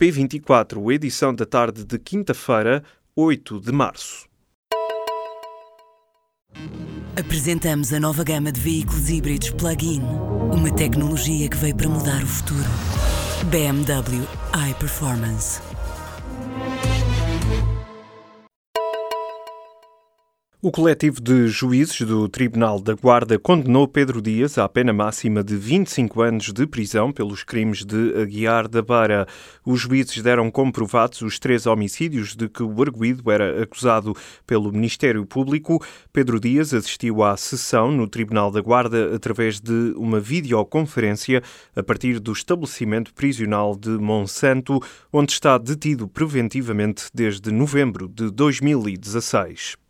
P24, edição da tarde de quinta-feira, 8 de março. Apresentamos a nova gama de veículos híbridos plug-in. Uma tecnologia que veio para mudar o futuro. BMW iPerformance. O coletivo de juízes do Tribunal da Guarda condenou Pedro Dias à pena máxima de 25 anos de prisão pelos crimes de Aguiar da Beira. Os juízes deram comprovados os três homicídios de que o arguído era acusado pelo Ministério Público. Pedro Dias assistiu à sessão no Tribunal da Guarda através de uma videoconferência a partir do estabelecimento prisional de Monsanto, onde está detido preventivamente desde novembro de 2016.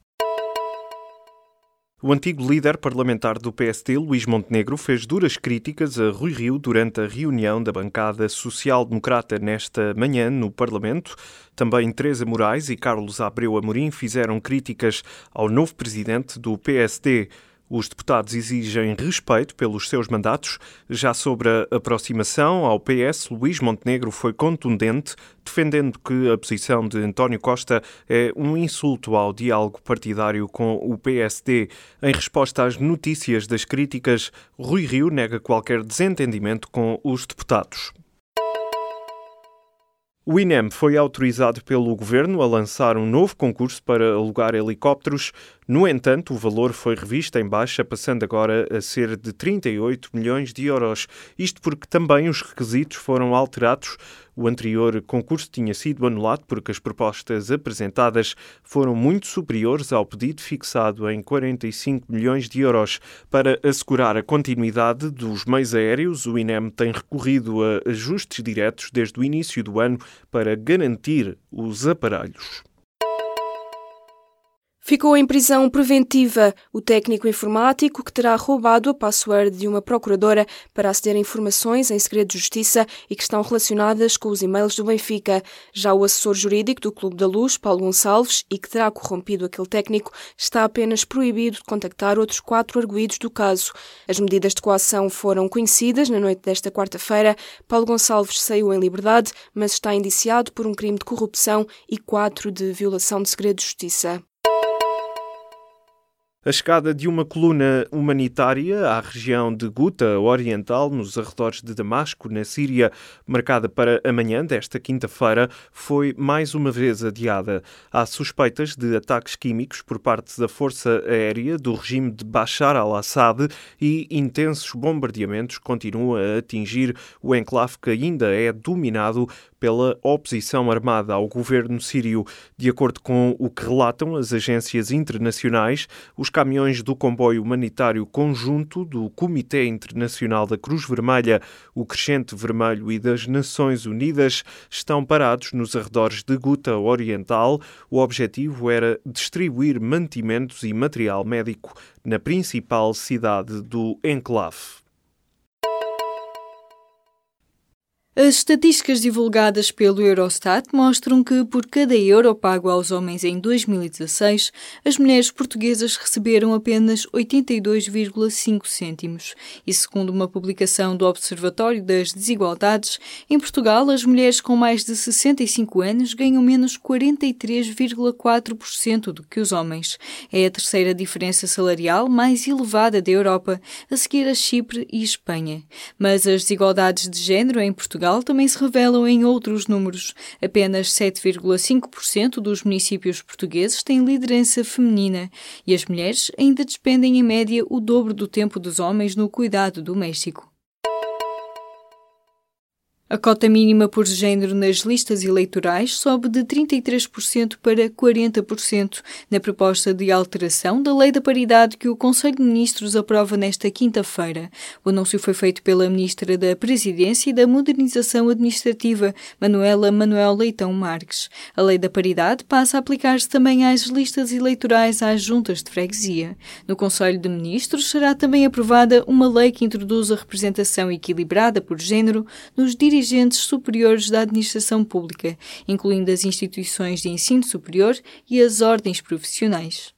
O antigo líder parlamentar do PST, Luís Montenegro, fez duras críticas a Rui Rio durante a reunião da bancada social-democrata nesta manhã no Parlamento. Também Teresa Moraes e Carlos Abreu Amorim fizeram críticas ao novo presidente do PSD. Os deputados exigem respeito pelos seus mandatos. Já sobre a aproximação ao PS, Luís Montenegro foi contundente, defendendo que a posição de António Costa é um insulto ao diálogo partidário com o PSD. Em resposta às notícias das críticas, Rui Rio nega qualquer desentendimento com os deputados. O INEM foi autorizado pelo governo a lançar um novo concurso para alugar helicópteros. No entanto, o valor foi revisto em baixa, passando agora a ser de 38 milhões de euros. Isto porque também os requisitos foram alterados. O anterior concurso tinha sido anulado porque as propostas apresentadas foram muito superiores ao pedido fixado em 45 milhões de euros. Para assegurar a continuidade dos meios aéreos, o INEM tem recorrido a ajustes diretos desde o início do ano para garantir os aparelhos. Ficou em prisão preventiva o técnico informático que terá roubado a password de uma procuradora para aceder a informações em segredo de justiça e que estão relacionadas com os e-mails do Benfica. Já o assessor jurídico do Clube da Luz, Paulo Gonçalves, e que terá corrompido aquele técnico, está apenas proibido de contactar outros quatro arguídos do caso. As medidas de coação foram conhecidas na noite desta quarta-feira. Paulo Gonçalves saiu em liberdade, mas está indiciado por um crime de corrupção e quatro de violação de segredo de justiça. A chegada de uma coluna humanitária à região de Guta Oriental, nos arredores de Damasco, na Síria, marcada para amanhã desta quinta-feira, foi mais uma vez adiada. Há suspeitas de ataques químicos por parte da Força Aérea do regime de Bashar al-Assad e intensos bombardeamentos continuam a atingir o enclave que ainda é dominado pela oposição armada ao governo sírio. De acordo com o que relatam as agências internacionais, os caminhões do comboio humanitário conjunto do Comitê Internacional da Cruz Vermelha, o Crescente Vermelho e das Nações Unidas estão parados nos arredores de Guta Oriental. O objetivo era distribuir mantimentos e material médico na principal cidade do enclave. As estatísticas divulgadas pelo Eurostat mostram que, por cada euro pago aos homens em 2016, as mulheres portuguesas receberam apenas 82,5 cêntimos. E segundo uma publicação do Observatório das Desigualdades, em Portugal, as mulheres com mais de 65 anos ganham menos 43,4% do que os homens. É a terceira diferença salarial mais elevada da Europa, a seguir a Chipre e Espanha. Mas as desigualdades de género em Portugal Portugal também se revelam em outros números. Apenas 7,5% dos municípios portugueses têm liderança feminina e as mulheres ainda despendem em média o dobro do tempo dos homens no cuidado doméstico. A cota mínima por género nas listas eleitorais sobe de 33% para 40% na proposta de alteração da Lei da Paridade que o Conselho de Ministros aprova nesta quinta-feira. O anúncio foi feito pela Ministra da Presidência e da Modernização Administrativa, Manuela Manuel Leitão Marques. A Lei da Paridade passa a aplicar-se também às listas eleitorais às juntas de freguesia. No Conselho de Ministros será também aprovada uma lei que introduz a representação equilibrada por género nos dirigentes dirigentes superiores da administração pública, incluindo as instituições de ensino superior e as ordens profissionais.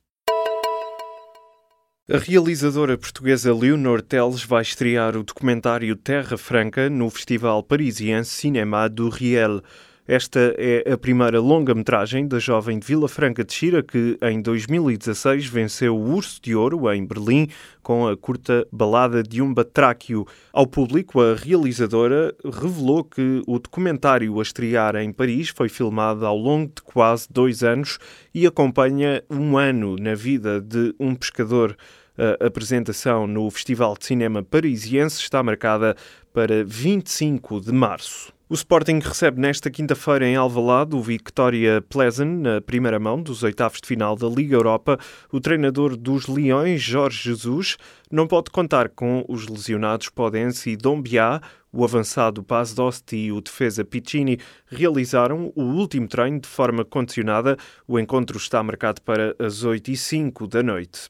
A realizadora portuguesa Leonor Teles vai estrear o documentário Terra Franca no Festival Parisiense Cinema do Riel. Esta é a primeira longa-metragem da jovem de Vila Franca de Xira, que em 2016 venceu o Urso de Ouro em Berlim com a curta Balada de um Batráquio. Ao público, a realizadora revelou que o documentário a estrear em Paris foi filmado ao longo de quase dois anos e acompanha um ano na vida de um pescador. A apresentação no Festival de Cinema Parisiense está marcada para 25 de março. O Sporting recebe nesta quinta-feira em Alvalade o Victoria Pleasant na primeira mão dos oitavos de final da Liga Europa. O treinador dos Leões, Jorge Jesus, não pode contar com os lesionados Podense e Dombiá. O avançado Paz Dost e o defesa Piccini realizaram o último treino de forma condicionada. O encontro está marcado para as 8 e 5 da noite.